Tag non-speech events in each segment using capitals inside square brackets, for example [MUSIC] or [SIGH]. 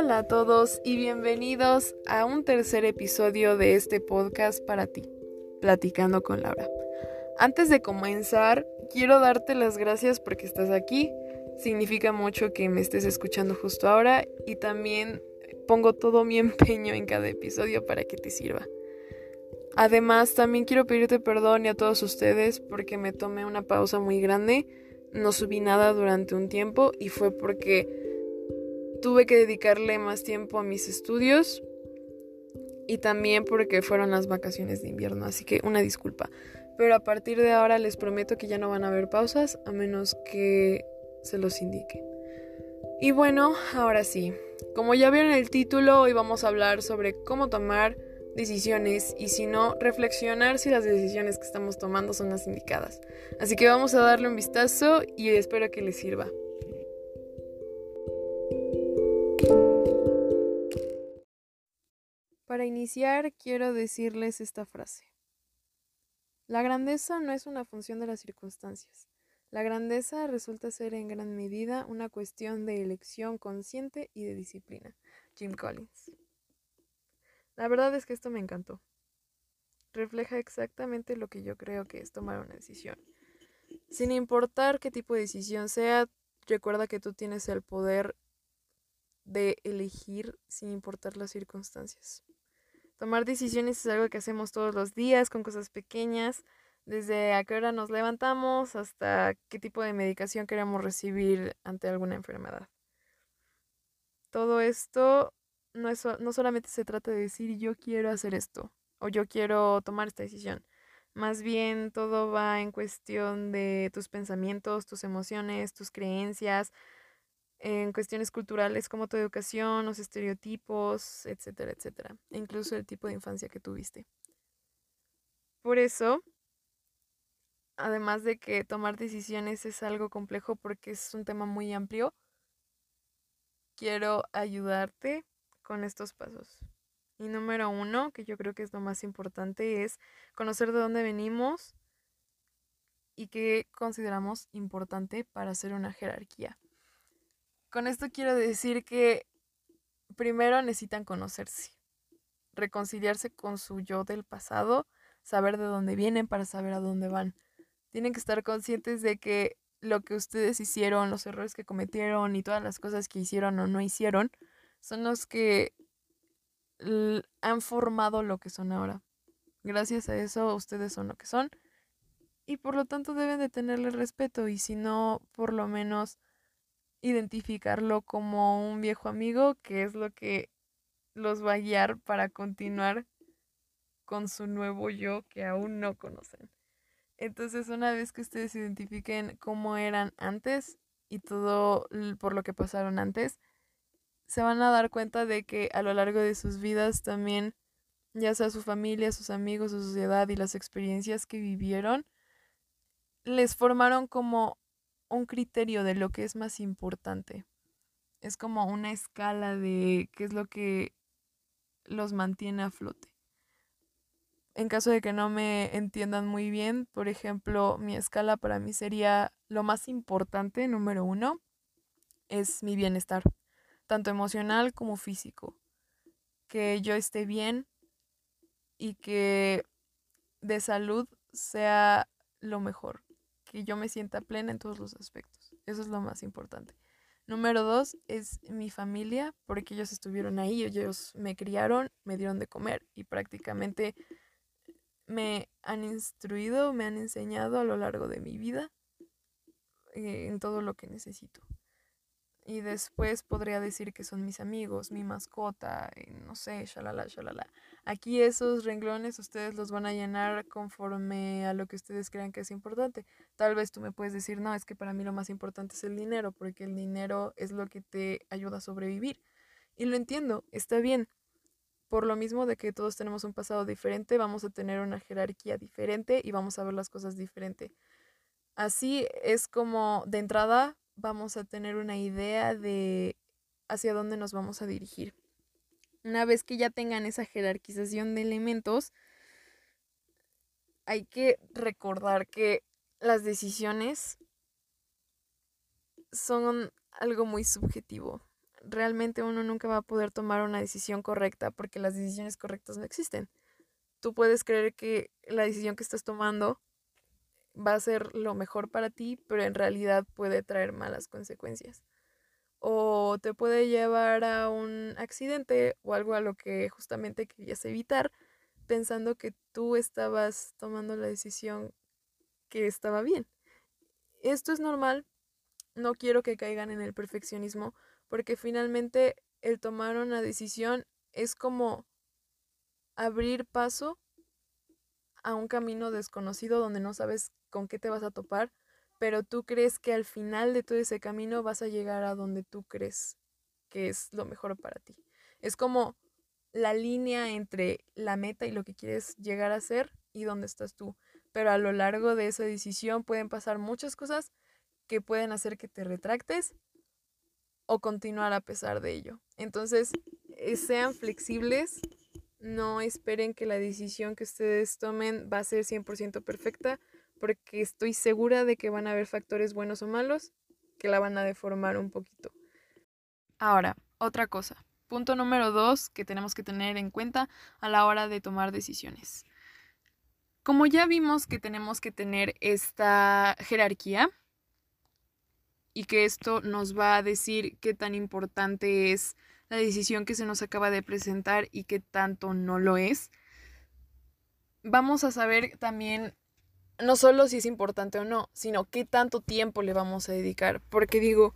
Hola a todos y bienvenidos a un tercer episodio de este podcast para ti, Platicando con Laura. Antes de comenzar, quiero darte las gracias porque estás aquí. Significa mucho que me estés escuchando justo ahora y también pongo todo mi [LAUGHS] empeño en cada episodio para que te sirva. Además, también quiero pedirte perdón y a todos ustedes porque me tomé una pausa muy grande. No subí nada durante un tiempo y fue porque tuve que dedicarle más tiempo a mis estudios y también porque fueron las vacaciones de invierno, así que una disculpa. Pero a partir de ahora les prometo que ya no van a haber pausas a menos que se los indique. Y bueno, ahora sí, como ya vieron el título, hoy vamos a hablar sobre cómo tomar decisiones y si no, reflexionar si las decisiones que estamos tomando son las indicadas. Así que vamos a darle un vistazo y espero que les sirva. Para iniciar, quiero decirles esta frase. La grandeza no es una función de las circunstancias. La grandeza resulta ser en gran medida una cuestión de elección consciente y de disciplina. Jim Collins. La verdad es que esto me encantó. Refleja exactamente lo que yo creo que es tomar una decisión. Sin importar qué tipo de decisión sea, recuerda que tú tienes el poder de elegir sin importar las circunstancias. Tomar decisiones es algo que hacemos todos los días con cosas pequeñas, desde a qué hora nos levantamos hasta qué tipo de medicación queremos recibir ante alguna enfermedad. Todo esto no, es, no solamente se trata de decir yo quiero hacer esto o yo quiero tomar esta decisión. Más bien todo va en cuestión de tus pensamientos, tus emociones, tus creencias, en cuestiones culturales como tu educación, los estereotipos, etcétera, etcétera, e incluso el tipo de infancia que tuviste. Por eso, además de que tomar decisiones es algo complejo porque es un tema muy amplio, quiero ayudarte con estos pasos. Y número uno, que yo creo que es lo más importante, es conocer de dónde venimos y qué consideramos importante para hacer una jerarquía. Con esto quiero decir que primero necesitan conocerse, reconciliarse con su yo del pasado, saber de dónde vienen para saber a dónde van. Tienen que estar conscientes de que lo que ustedes hicieron, los errores que cometieron y todas las cosas que hicieron o no hicieron, son los que han formado lo que son ahora. Gracias a eso ustedes son lo que son y por lo tanto deben de tenerle respeto y si no, por lo menos identificarlo como un viejo amigo, que es lo que los va a guiar para continuar con su nuevo yo que aún no conocen. Entonces, una vez que ustedes identifiquen cómo eran antes y todo por lo que pasaron antes, se van a dar cuenta de que a lo largo de sus vidas también, ya sea su familia, sus amigos, su sociedad y las experiencias que vivieron, les formaron como un criterio de lo que es más importante. Es como una escala de qué es lo que los mantiene a flote. En caso de que no me entiendan muy bien, por ejemplo, mi escala para mí sería lo más importante, número uno, es mi bienestar, tanto emocional como físico. Que yo esté bien y que de salud sea lo mejor que yo me sienta plena en todos los aspectos. Eso es lo más importante. Número dos es mi familia, porque ellos estuvieron ahí, ellos me criaron, me dieron de comer y prácticamente me han instruido, me han enseñado a lo largo de mi vida eh, en todo lo que necesito. Y después podría decir que son mis amigos, mi mascota, no sé, shalala, shalala. Aquí esos renglones ustedes los van a llenar conforme a lo que ustedes crean que es importante. Tal vez tú me puedes decir, no, es que para mí lo más importante es el dinero, porque el dinero es lo que te ayuda a sobrevivir. Y lo entiendo, está bien. Por lo mismo de que todos tenemos un pasado diferente, vamos a tener una jerarquía diferente y vamos a ver las cosas diferente. Así es como de entrada vamos a tener una idea de hacia dónde nos vamos a dirigir. Una vez que ya tengan esa jerarquización de elementos, hay que recordar que las decisiones son algo muy subjetivo. realmente uno nunca va a poder tomar una decisión correcta porque las decisiones correctas no existen. Tú puedes creer que la decisión que estás tomando va a ser lo mejor para ti, pero en realidad puede traer malas consecuencias. O te puede llevar a un accidente o algo a lo que justamente querías evitar, pensando que tú estabas tomando la decisión que estaba bien. Esto es normal, no quiero que caigan en el perfeccionismo, porque finalmente el tomar una decisión es como abrir paso a un camino desconocido donde no sabes con qué te vas a topar, pero tú crees que al final de todo ese camino vas a llegar a donde tú crees que es lo mejor para ti. Es como la línea entre la meta y lo que quieres llegar a ser y dónde estás tú. Pero a lo largo de esa decisión pueden pasar muchas cosas que pueden hacer que te retractes o continuar a pesar de ello. Entonces, eh, sean flexibles, no esperen que la decisión que ustedes tomen va a ser 100% perfecta, porque estoy segura de que van a haber factores buenos o malos que la van a deformar un poquito. Ahora, otra cosa. Punto número dos que tenemos que tener en cuenta a la hora de tomar decisiones. Como ya vimos que tenemos que tener esta jerarquía, y que esto nos va a decir qué tan importante es la decisión que se nos acaba de presentar y qué tanto no lo es. Vamos a saber también no solo si es importante o no, sino qué tanto tiempo le vamos a dedicar. Porque digo,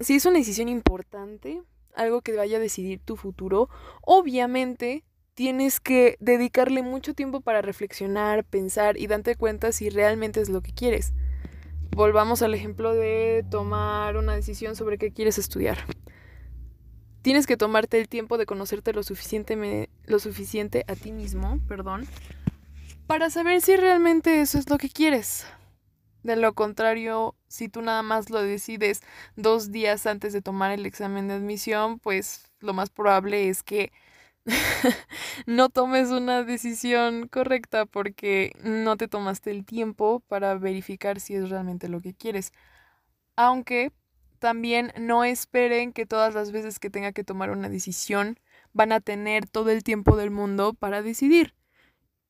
si es una decisión importante, algo que vaya a decidir tu futuro, obviamente tienes que dedicarle mucho tiempo para reflexionar, pensar y darte cuenta si realmente es lo que quieres volvamos al ejemplo de tomar una decisión sobre qué quieres estudiar. Tienes que tomarte el tiempo de conocerte lo suficiente, lo suficiente a ti mismo, perdón, para saber si realmente eso es lo que quieres. De lo contrario, si tú nada más lo decides dos días antes de tomar el examen de admisión, pues lo más probable es que [LAUGHS] no tomes una decisión correcta porque no te tomaste el tiempo para verificar si es realmente lo que quieres. Aunque también no esperen que todas las veces que tenga que tomar una decisión van a tener todo el tiempo del mundo para decidir.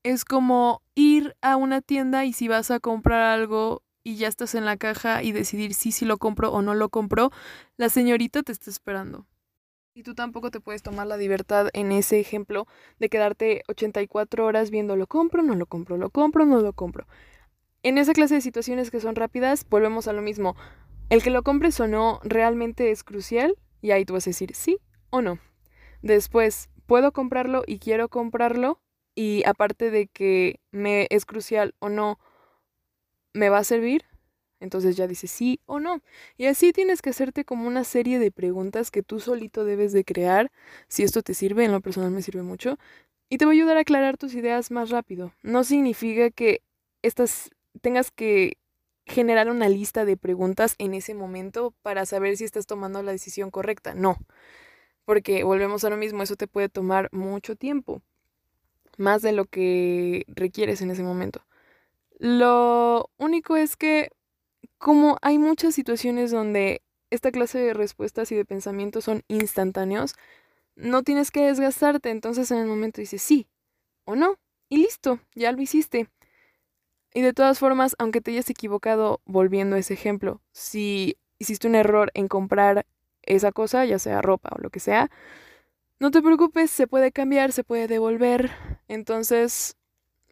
Es como ir a una tienda y si vas a comprar algo y ya estás en la caja y decidir si, si lo compro o no lo compro, la señorita te está esperando. Y tú tampoco te puedes tomar la libertad en ese ejemplo de quedarte 84 horas viendo lo compro, no lo compro, lo compro, no lo compro. En esa clase de situaciones que son rápidas, volvemos a lo mismo. El que lo compres o no realmente es crucial y ahí tú vas a decir sí o no. Después, puedo comprarlo y quiero comprarlo y aparte de que me es crucial o no, me va a servir, entonces ya dices sí o no. Y así tienes que hacerte como una serie de preguntas que tú solito debes de crear. Si esto te sirve, en lo personal me sirve mucho. Y te va a ayudar a aclarar tus ideas más rápido. No significa que estas tengas que generar una lista de preguntas en ese momento para saber si estás tomando la decisión correcta. No. Porque volvemos a lo mismo, eso te puede tomar mucho tiempo. Más de lo que requieres en ese momento. Lo único es que como hay muchas situaciones donde esta clase de respuestas y de pensamientos son instantáneos, no tienes que desgastarte, entonces en el momento dices sí o no, y listo, ya lo hiciste. Y de todas formas, aunque te hayas equivocado volviendo a ese ejemplo, si hiciste un error en comprar esa cosa, ya sea ropa o lo que sea, no te preocupes, se puede cambiar, se puede devolver. Entonces,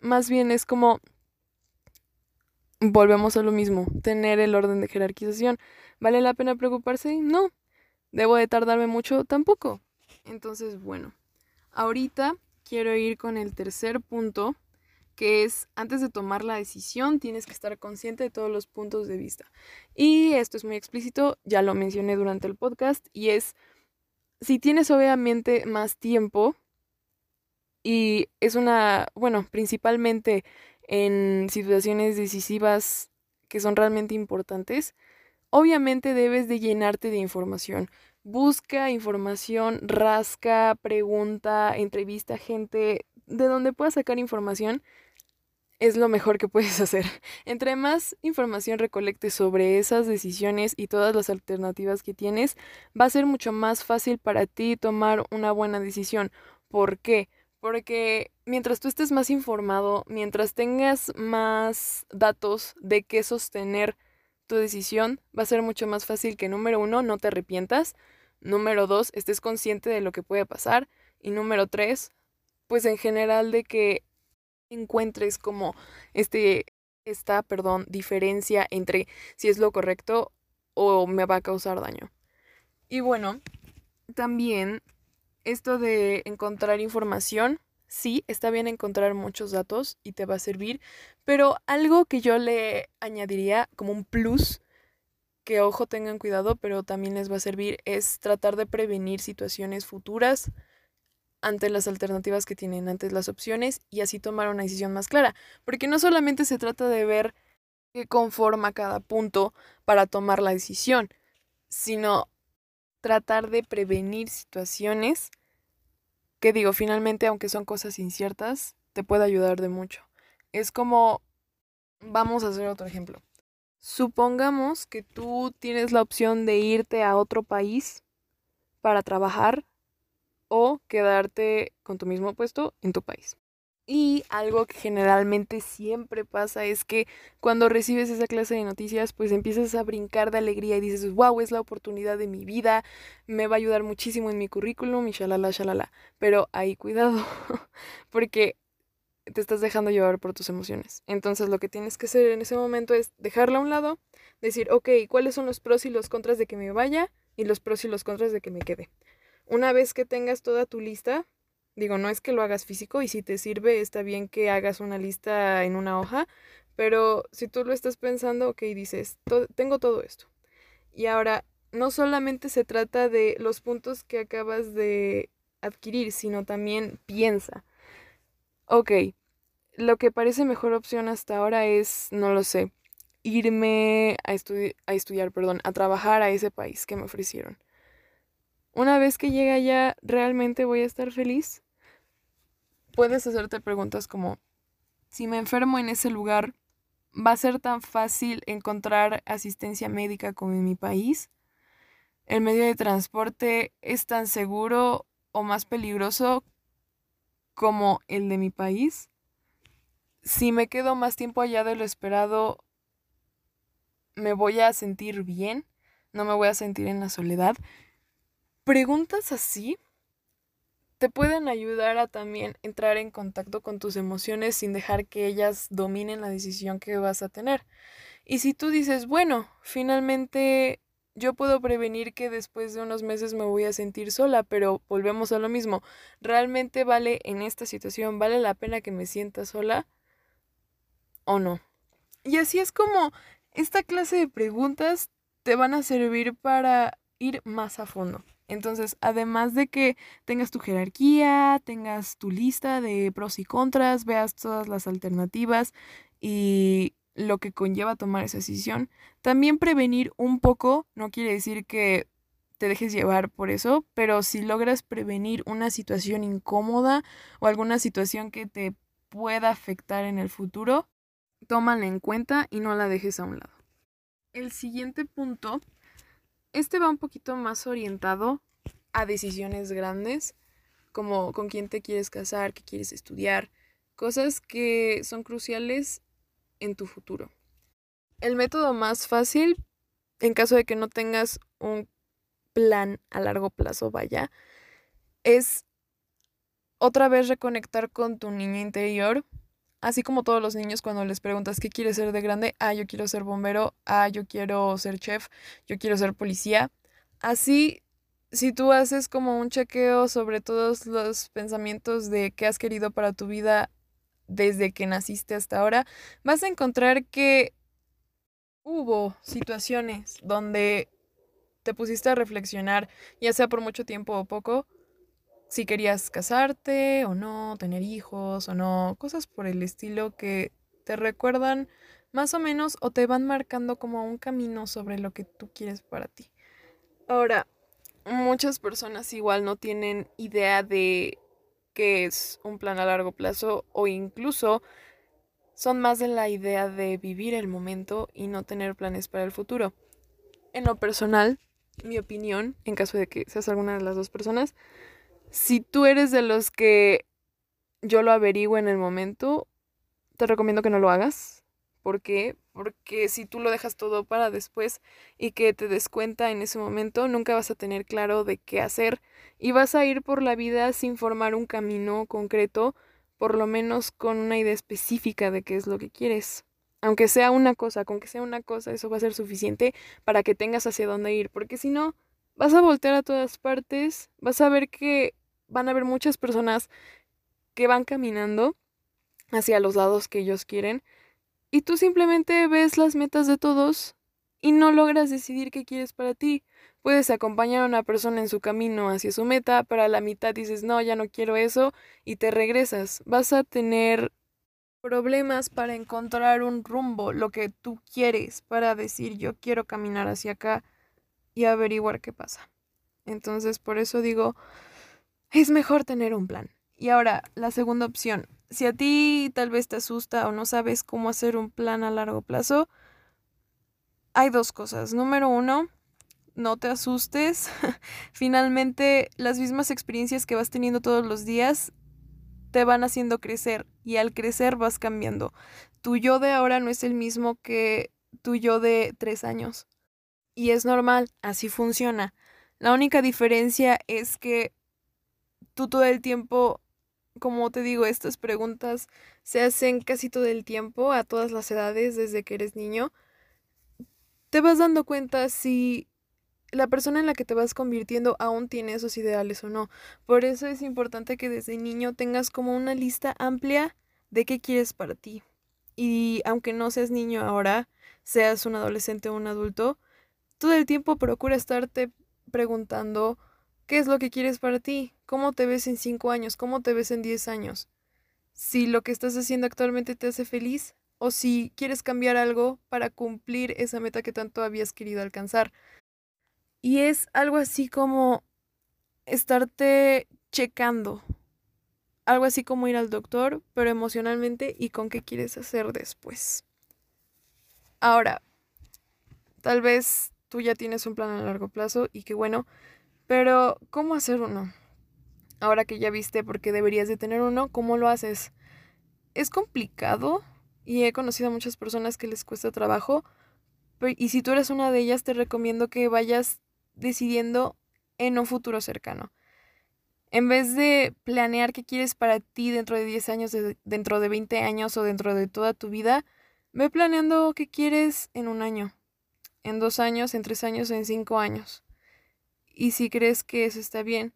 más bien es como volvemos a lo mismo, tener el orden de jerarquización. ¿Vale la pena preocuparse? No. ¿Debo de tardarme mucho? Tampoco. Entonces, bueno, ahorita quiero ir con el tercer punto, que es antes de tomar la decisión tienes que estar consciente de todos los puntos de vista. Y esto es muy explícito, ya lo mencioné durante el podcast, y es, si tienes obviamente más tiempo, y es una, bueno, principalmente en situaciones decisivas que son realmente importantes, obviamente debes de llenarte de información. Busca información, rasca, pregunta, entrevista gente de donde puedas sacar información. es lo mejor que puedes [LAUGHS] hacer. Entre más información recolectes sobre esas decisiones y todas las alternativas que tienes, va a ser mucho más fácil para ti tomar una buena decisión. ¿Por qué? Porque mientras tú estés más informado, mientras tengas más datos de qué sostener tu decisión, va a ser mucho más fácil que número uno, no te arrepientas. Número dos, estés consciente de lo que puede pasar. Y número tres, pues en general de que encuentres como este, esta, perdón, diferencia entre si es lo correcto o me va a causar daño. Y bueno, también esto de encontrar información, sí, está bien encontrar muchos datos y te va a servir, pero algo que yo le añadiría como un plus, que ojo tengan cuidado, pero también les va a servir, es tratar de prevenir situaciones futuras ante las alternativas que tienen, ante las opciones y así tomar una decisión más clara. Porque no solamente se trata de ver qué conforma cada punto para tomar la decisión, sino tratar de prevenir situaciones que digo, finalmente, aunque son cosas inciertas, te puede ayudar de mucho. Es como, vamos a hacer otro ejemplo. Supongamos que tú tienes la opción de irte a otro país para trabajar o quedarte con tu mismo puesto en tu país. Y algo que generalmente siempre pasa es que cuando recibes esa clase de noticias, pues empiezas a brincar de alegría y dices, wow, es la oportunidad de mi vida, me va a ayudar muchísimo en mi currículum y shalala, shalala. Pero ahí cuidado, [LAUGHS] porque te estás dejando llevar por tus emociones. Entonces lo que tienes que hacer en ese momento es dejarla a un lado, decir, ok, ¿cuáles son los pros y los contras de que me vaya? Y los pros y los contras de que me quede. Una vez que tengas toda tu lista, digo, no es que lo hagas físico y si te sirve está bien que hagas una lista en una hoja, pero si tú lo estás pensando, ok, dices, tengo todo esto. Y ahora, no solamente se trata de los puntos que acabas de adquirir, sino también piensa, ok, lo que parece mejor opción hasta ahora es, no lo sé, irme a, a estudiar, perdón, a trabajar a ese país que me ofrecieron una vez que llegue allá, ¿realmente voy a estar feliz? Puedes hacerte preguntas como, si me enfermo en ese lugar, ¿va a ser tan fácil encontrar asistencia médica como en mi país? ¿El medio de transporte es tan seguro o más peligroso como el de mi país? Si me quedo más tiempo allá de lo esperado, ¿me voy a sentir bien? ¿No me voy a sentir en la soledad? Preguntas así te pueden ayudar a también entrar en contacto con tus emociones sin dejar que ellas dominen la decisión que vas a tener. Y si tú dices, bueno, finalmente yo puedo prevenir que después de unos meses me voy a sentir sola, pero volvemos a lo mismo, ¿realmente vale en esta situación, vale la pena que me sienta sola o no? Y así es como esta clase de preguntas te van a servir para ir más a fondo. Entonces, además de que tengas tu jerarquía, tengas tu lista de pros y contras, veas todas las alternativas y lo que conlleva tomar esa decisión, también prevenir un poco, no quiere decir que te dejes llevar por eso, pero si logras prevenir una situación incómoda o alguna situación que te pueda afectar en el futuro, tómala en cuenta y no la dejes a un lado. El siguiente punto este va un poquito más orientado a decisiones grandes, como con quién te quieres casar, qué quieres estudiar, cosas que son cruciales en tu futuro. El método más fácil, en caso de que no tengas un plan a largo plazo, vaya, es otra vez reconectar con tu niño interior Así como todos los niños cuando les preguntas qué quieres ser de grande, ah, yo quiero ser bombero, ah, yo quiero ser chef, yo quiero ser policía. Así, si tú haces como un chequeo sobre todos los pensamientos de qué has querido para tu vida desde que naciste hasta ahora, vas a encontrar que hubo situaciones donde te pusiste a reflexionar, ya sea por mucho tiempo o poco, si querías casarte o no, tener hijos o no, cosas por el estilo que te recuerdan más o menos o te van marcando como un camino sobre lo que tú quieres para ti. Ahora, muchas personas igual no tienen idea de qué es un plan a largo plazo o incluso son más de la idea de vivir el momento y no tener planes para el futuro. En lo personal, mi opinión, en caso de que seas alguna de las dos personas, si tú eres de los que yo lo averiguo en el momento, te recomiendo que no lo hagas. ¿Por qué? Porque si tú lo dejas todo para después y que te des cuenta en ese momento, nunca vas a tener claro de qué hacer y vas a ir por la vida sin formar un camino concreto, por lo menos con una idea específica de qué es lo que quieres. Aunque sea una cosa, con que sea una cosa, eso va a ser suficiente para que tengas hacia dónde ir, porque si no, vas a voltear a todas partes, vas a ver que van a haber muchas personas que van caminando hacia los lados que ellos quieren y tú simplemente ves las metas de todos y no logras decidir qué quieres para ti. Puedes acompañar a una persona en su camino hacia su meta, pero a la mitad dices, no, ya no quiero eso, y te regresas. Vas a tener problemas para encontrar un rumbo, lo que tú quieres, para decir, yo quiero caminar hacia acá y averiguar qué pasa. Entonces, por eso digo, es mejor tener un plan. Y ahora, la segunda opción. Si a ti tal vez te asusta o no sabes cómo hacer un plan a largo plazo, hay dos cosas. Número uno, no te asustes. [LAUGHS] Finalmente, las mismas experiencias que vas teniendo todos los días te van haciendo crecer y al crecer vas cambiando. Tu yo de ahora no es el mismo que tu yo de tres años. Y es normal, así funciona. La única diferencia es que tú todo el tiempo como te digo, estas preguntas se hacen casi todo el tiempo, a todas las edades, desde que eres niño. Te vas dando cuenta si la persona en la que te vas convirtiendo aún tiene esos ideales o no. Por eso es importante que desde niño tengas como una lista amplia de qué quieres para ti. Y aunque no seas niño ahora, seas un adolescente o un adulto, todo el tiempo procura estarte preguntando ¿Qué es lo que quieres para ti? ¿Cómo te ves en cinco años? ¿Cómo te ves en diez años? Si lo que estás haciendo actualmente te hace feliz o si quieres cambiar algo para cumplir esa meta que tanto habías querido alcanzar. Y es algo así como estarte checando. Algo así como ir al doctor, pero emocionalmente y con qué quieres hacer después. Ahora, tal vez tú ya tienes un plan a largo plazo y que bueno, pero, ¿cómo hacer uno? Ahora que ya viste por qué deberías de tener uno, ¿cómo lo haces? Es complicado y he conocido a muchas personas que les cuesta trabajo. Y si tú eres una de ellas, te recomiendo que vayas decidiendo en un futuro cercano. En vez de planear qué quieres para ti dentro de 10 años, dentro de 20 años o dentro de toda tu vida, ve planeando qué quieres en un año, en dos años, en tres años en cinco años y si crees que eso está bien.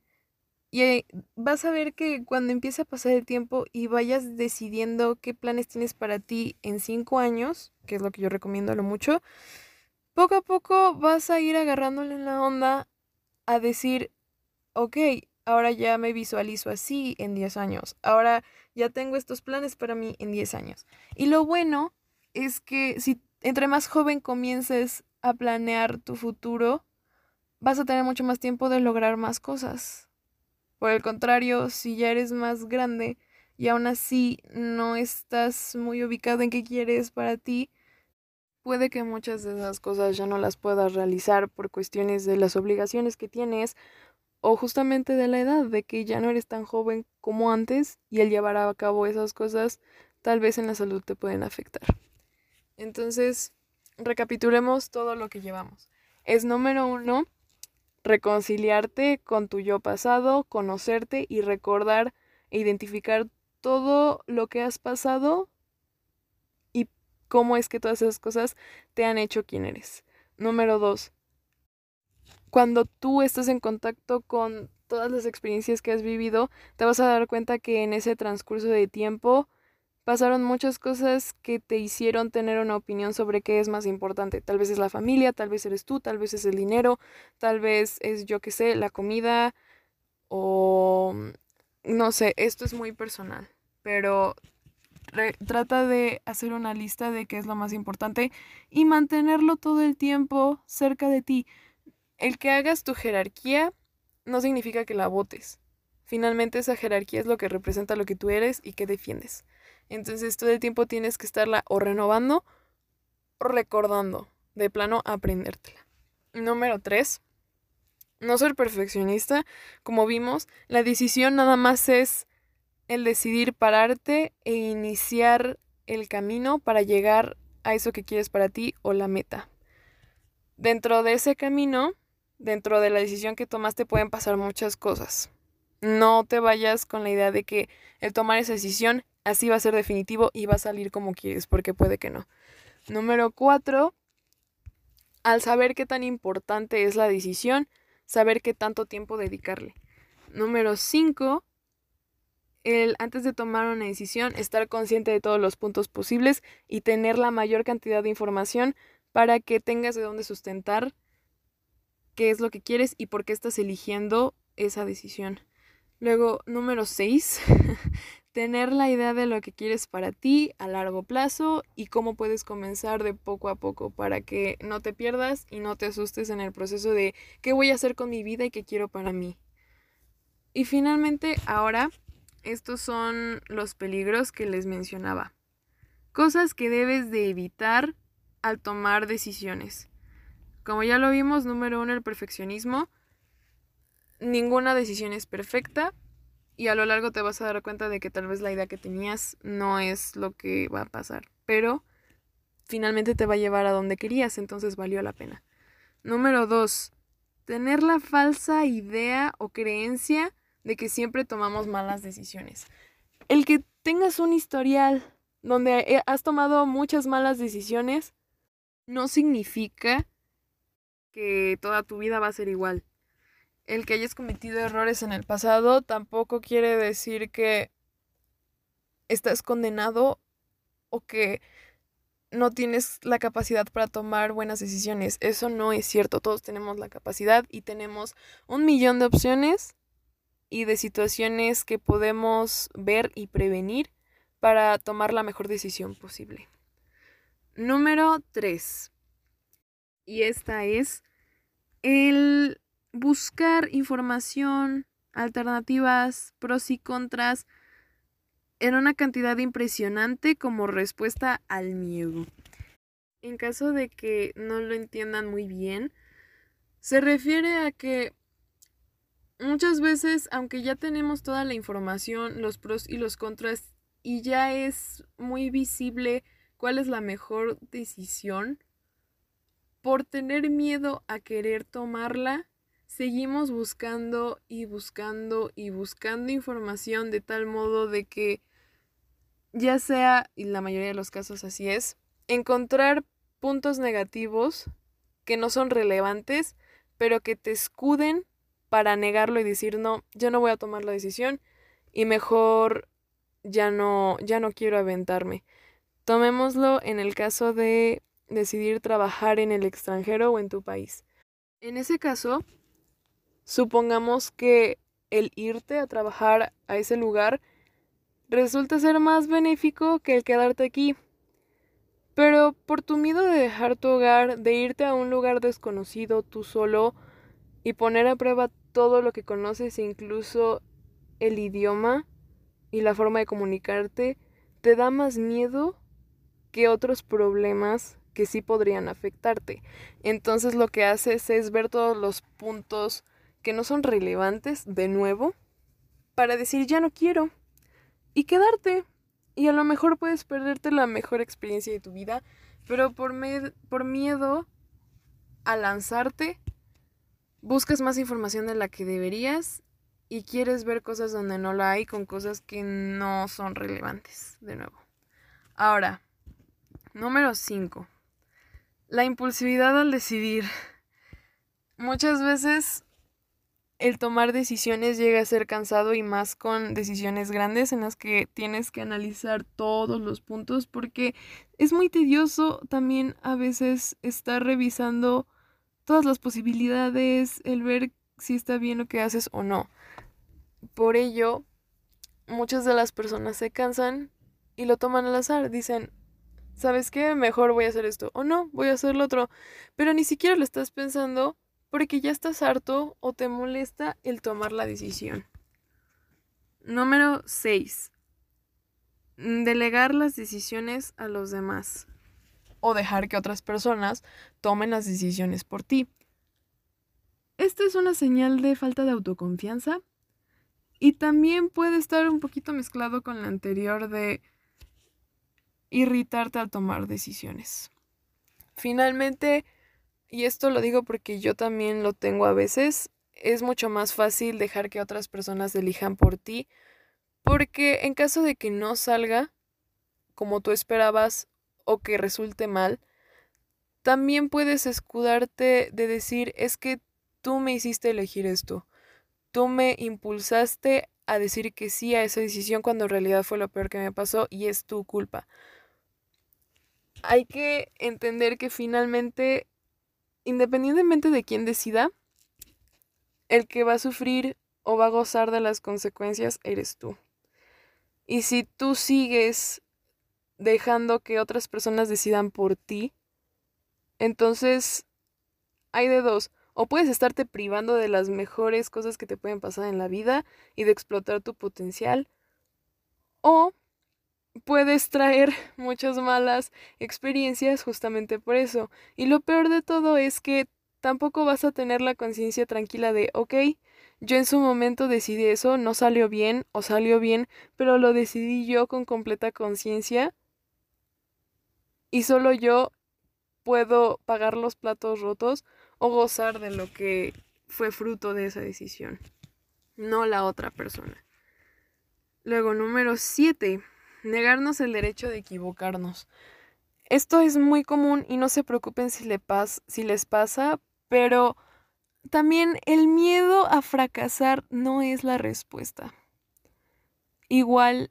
Y vas a ver que cuando empiece a pasar el tiempo y vayas decidiendo qué planes tienes para ti en cinco años, que es lo que yo recomiendo a lo mucho, poco a poco vas a ir agarrándole la onda a decir, ok, ahora ya me visualizo así en 10 años, ahora ya tengo estos planes para mí en 10 años. Y lo bueno es que si entre más joven comiences a planear tu futuro, vas a tener mucho más tiempo de lograr más cosas. Por el contrario, si ya eres más grande y aún así no estás muy ubicado en qué quieres para ti, puede que muchas de esas cosas ya no las puedas realizar por cuestiones de las obligaciones que tienes o justamente de la edad, de que ya no eres tan joven como antes y el llevar a cabo esas cosas tal vez en la salud te pueden afectar. Entonces, recapitulemos todo lo que llevamos. Es número uno, reconciliarte con tu yo pasado, conocerte y recordar e identificar todo lo que has pasado y cómo es que todas esas cosas te han hecho quien eres. Número dos, cuando tú estás en contacto con todas las experiencias que has vivido, te vas a dar cuenta que en ese transcurso de tiempo pasaron muchas cosas que te hicieron tener una opinión sobre qué es más importante. Tal vez es la familia, tal vez eres tú, tal vez es el dinero, tal vez es, yo qué sé, la comida o no sé, esto es muy personal, pero trata de hacer una lista de qué es lo más importante y mantenerlo todo el tiempo cerca de ti. El que hagas tu jerarquía no significa que la votes. Finalmente esa jerarquía es lo que representa lo que tú eres y que defiendes. Entonces todo el tiempo tienes que estarla o renovando o recordando. De plano, aprendértela. Número 3. No ser perfeccionista. Como vimos, la decisión nada más es el decidir pararte e iniciar el camino para llegar a eso que quieres para ti o la meta. Dentro de ese camino, dentro de la decisión que tomaste pueden pasar muchas cosas. No te vayas con la idea de que el tomar esa decisión así va a ser definitivo y va a salir como quieres, porque puede que no. Número cuatro, al saber qué tan importante es la decisión, saber qué tanto tiempo dedicarle. Número cinco, el antes de tomar una decisión, estar consciente de todos los puntos posibles y tener la mayor cantidad de información para que tengas de dónde sustentar qué es lo que quieres y por qué estás eligiendo esa decisión. Luego, número 6, [LAUGHS] tener la idea de lo que quieres para ti a largo plazo y cómo puedes comenzar de poco a poco para que no te pierdas y no te asustes en el proceso de qué voy a hacer con mi vida y qué quiero para mí. Y finalmente, ahora, estos son los peligros que les mencionaba. Cosas que debes de evitar al tomar decisiones. Como ya lo vimos, número uno, el perfeccionismo. Ninguna decisión es perfecta y a lo largo te vas a dar cuenta de que tal vez la idea que tenías no es lo que va a pasar, pero finalmente te va a llevar a donde querías, entonces valió la pena. Número dos, tener la falsa idea o creencia de que siempre tomamos malas decisiones. El que tengas un historial donde has tomado muchas malas decisiones no significa que toda tu vida va a ser igual. El que hayas cometido errores en el pasado tampoco quiere decir que estás condenado o que no tienes la capacidad para tomar buenas decisiones. Eso no es cierto. Todos tenemos la capacidad y tenemos un millón de opciones y de situaciones que podemos ver y prevenir para tomar la mejor decisión posible. Número 3. Y esta es el buscar información, alternativas, pros y contras en una cantidad impresionante como respuesta al miedo. En caso de que no lo entiendan muy bien, se refiere a que muchas veces, aunque ya tenemos toda la información, los pros y los contras, y ya es muy visible cuál es la mejor decisión, por tener miedo a querer tomarla, seguimos buscando y buscando y buscando información de tal modo de que ya sea, y la mayoría de los casos así es, encontrar puntos negativos que no son relevantes, pero que te escuden para negarlo y decir, no, yo no voy a tomar la decisión y mejor ya no, ya no quiero aventarme. Tomémoslo en el caso de decidir trabajar en el extranjero o en tu país. En ese caso, supongamos que el irte a trabajar a ese lugar resulta ser más benéfico que el quedarte aquí. Pero por tu miedo de dejar tu hogar, de irte a un lugar desconocido tú solo y poner a prueba todo lo que conoces incluso el idioma y la forma de comunicarte, te da más miedo que otros problemas que sí podrían afectarte. Entonces lo que haces es ver todos los puntos que no son relevantes de nuevo para decir ya no quiero y quedarte. Y a lo mejor puedes perderte la mejor experiencia de tu vida, pero por, por miedo a lanzarte, buscas más información de la que deberías y quieres ver cosas donde no la hay con cosas que no son relevantes, de nuevo. Ahora, Número 5. La impulsividad al decidir. Muchas veces el tomar decisiones llega a ser cansado y más con decisiones grandes en las que tienes que analizar todos los puntos porque es muy tedioso también a veces estar revisando todas las posibilidades, el ver si está bien lo que haces o no. Por ello, muchas de las personas se cansan y lo toman al azar. Dicen, ¿sabes qué? Mejor voy a hacer esto o no, voy a hacer lo otro. Pero ni siquiera lo estás pensando porque ya estás harto o te molesta el tomar la decisión. Número 6. mm, delegar las decisiones a los demás o dejar que otras personas tomen las decisiones por ti. Esta es una señal de falta de autoconfianza y también puede estar un poquito mezclado con la anterior de irritarte al tomar decisiones. Finalmente, y esto lo digo porque yo también lo tengo a veces, es mucho más fácil dejar que otras personas elijan por ti, porque en caso de que no salga como tú esperabas o que resulte mal, también puedes escudarte de decir es que tú me hiciste elegir esto, tú me impulsaste a decir que sí a esa decisión cuando en realidad fue lo peor que me pasó y es tu culpa hay que entender que finalmente, independientemente de quién decida, el que va a sufrir o va a gozar de las consecuencias eres tú. Y si tú sigues dejando que otras personas decidan por ti, entonces hay de dos. O puedes estarte privando de las mejores cosas que te pueden pasar en la vida y de explotar tu potencial. O puedes traer muchas malas experiencias justamente por eso. Y lo peor de todo es que tampoco vas a tener la conciencia tranquila de, ok, yo en su momento decidí eso, no salió bien o salió bien, pero lo decidí yo con completa conciencia y solo yo puedo pagar los platos rotos o gozar de lo que fue fruto de esa decisión, no la otra persona. Luego, número 7 negarnos el derecho de equivocarnos. Esto es muy común y no se preocupen si, si les pasa, pero también el miedo a fracasar no es la respuesta. Igual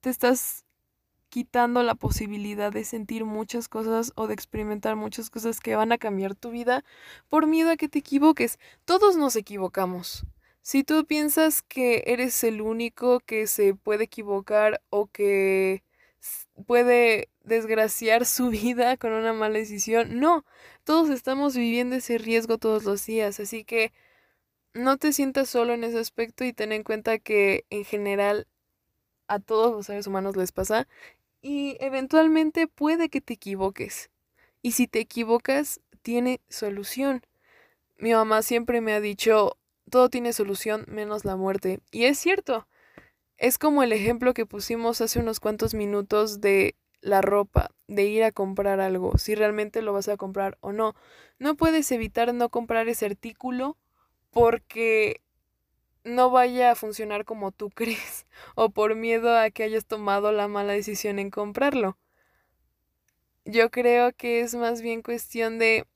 te estás quitando la posibilidad de sentir muchas cosas o de experimentar muchas cosas que van a cambiar tu vida por miedo a que te equivoques. Todos nos equivocamos. Si tú piensas que eres el único que se puede equivocar o que puede desgraciar su [LAUGHS] vida con una mala decisión, no, todos estamos viviendo ese riesgo todos los días, así que no te sientas solo en ese aspecto y ten en cuenta que en general a todos los seres humanos les pasa y eventualmente puede que te equivoques. Y si te equivocas, tiene solución. Mi mamá siempre me ha dicho, todo tiene solución menos la muerte. Y es cierto. Es como el ejemplo que pusimos hace unos cuantos minutos de la ropa, de ir a comprar algo, si realmente lo vas a comprar o no. No puedes evitar no comprar ese artículo porque no vaya a funcionar como tú [LAUGHS] crees o por miedo a que hayas tomado la mala decisión en comprarlo. Yo creo que es más bien cuestión de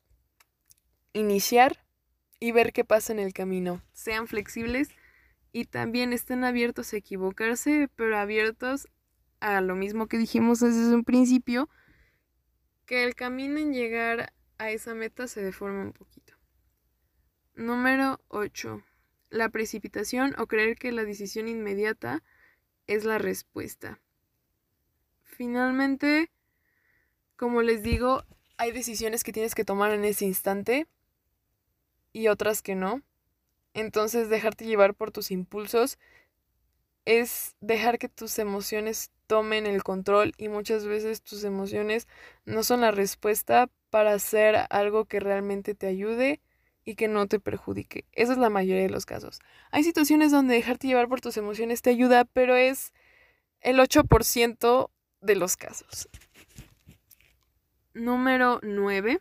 iniciar y ver qué pasa en el camino. Sean flexibles y también estén abiertos a equivocarse, pero abiertos a lo mismo que dijimos desde un principio, que el camino en llegar a esa meta se deforma un poquito. Número 8. La precipitación o creer que la decisión inmediata es la respuesta. Finalmente, como les digo, hay decisiones que tienes que tomar en ese instante y otras que no. Entonces dejarte llevar por tus impulsos es dejar que tus emociones tomen el control y muchas veces tus emociones no son la respuesta para hacer algo que realmente te ayude y que no te perjudique. Esa es la mayoría de los casos. Hay situaciones donde dejarte llevar por tus emociones te ayuda, pero es el 8% de los casos. Número 9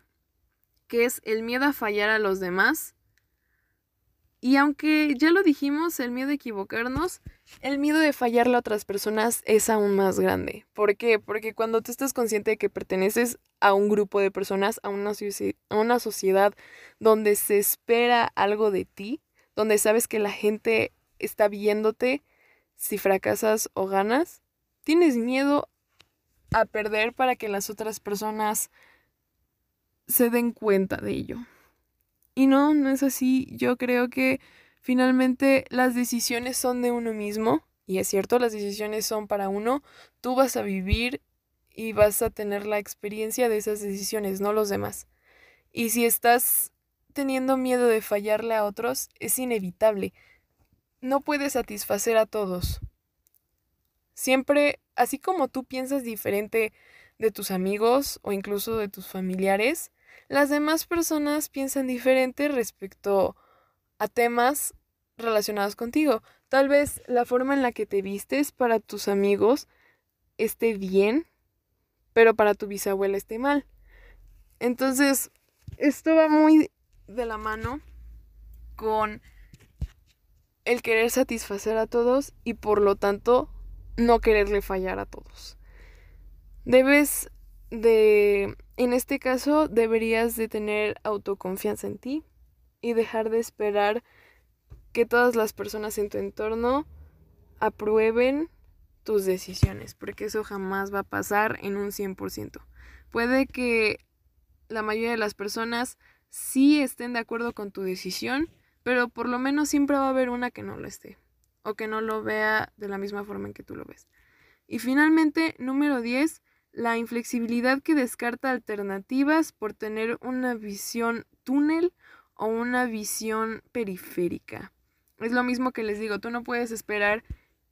que es el miedo a fallar a los demás. Y aunque ya lo dijimos, el miedo a equivocarnos, el miedo de fallarle a otras personas es aún más grande. ¿Por qué? Porque cuando tú estás consciente de que perteneces a un grupo de personas, a una, a una sociedad donde se espera algo de ti, donde sabes que la gente está viéndote si fracasas o ganas, tienes miedo a perder para que las otras personas se den cuenta de ello. Y no, no es así. Yo creo que finalmente las decisiones son de uno mismo. Y es cierto, las decisiones son para uno. Tú vas a vivir y vas a tener la experiencia de esas decisiones, no los demás. Y si estás teniendo miedo de fallarle a otros, es inevitable. No puedes satisfacer a todos. Siempre así como tú piensas diferente de tus amigos o incluso de tus familiares, las demás personas piensan diferente respecto a temas relacionados contigo. Tal vez la forma en la que te vistes para tus amigos esté bien, pero para tu bisabuela esté mal. Entonces, esto va muy de la mano con el querer satisfacer a todos y por lo tanto no quererle fallar a todos. Debes de, en este caso, deberías de tener autoconfianza en ti y dejar de esperar que todas las personas en tu entorno aprueben tus decisiones, porque eso jamás va a pasar en un 100%. Puede que la mayoría de las personas sí estén de acuerdo con tu decisión, pero por lo menos siempre va a haber una que no lo esté o que no lo vea de la misma forma en que tú lo ves. Y finalmente, número 10, la inflexibilidad que descarta alternativas por tener una visión túnel o una visión periférica. Es lo mismo que les digo, tú no puedes esperar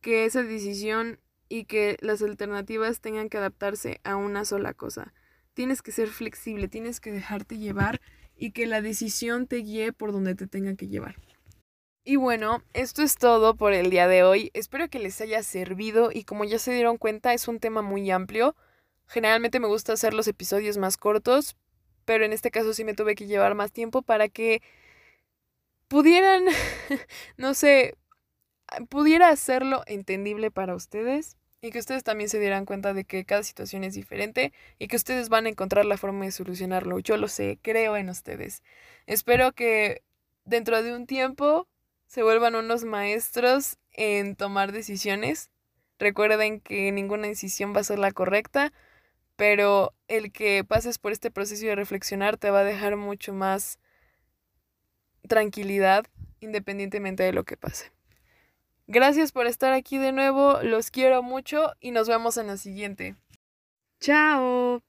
que esa decisión y que las alternativas tengan que adaptarse a una sola cosa. Tienes que ser flexible, tienes que dejarte llevar y que la decisión te guíe por donde te tenga que llevar. Y bueno, esto es todo por el día de hoy. Espero que les haya servido y como ya se dieron cuenta es un tema muy amplio. Generalmente me gusta hacer los episodios más cortos, pero en este caso sí me tuve que llevar más tiempo para que pudieran, [LAUGHS] no sé, pudiera hacerlo entendible para ustedes y que ustedes también se dieran cuenta de que cada situación es diferente y que ustedes van a encontrar la forma de solucionarlo. Yo lo sé, creo en ustedes. Espero que dentro de un tiempo se vuelvan unos maestros en tomar decisiones. Recuerden que ninguna decisión va a ser la correcta, pero el que pases por este proceso de reflexionar te va a dejar mucho más tranquilidad independientemente de lo que pase. Gracias por estar aquí de nuevo, los quiero mucho y nos vemos en la siguiente. Chao.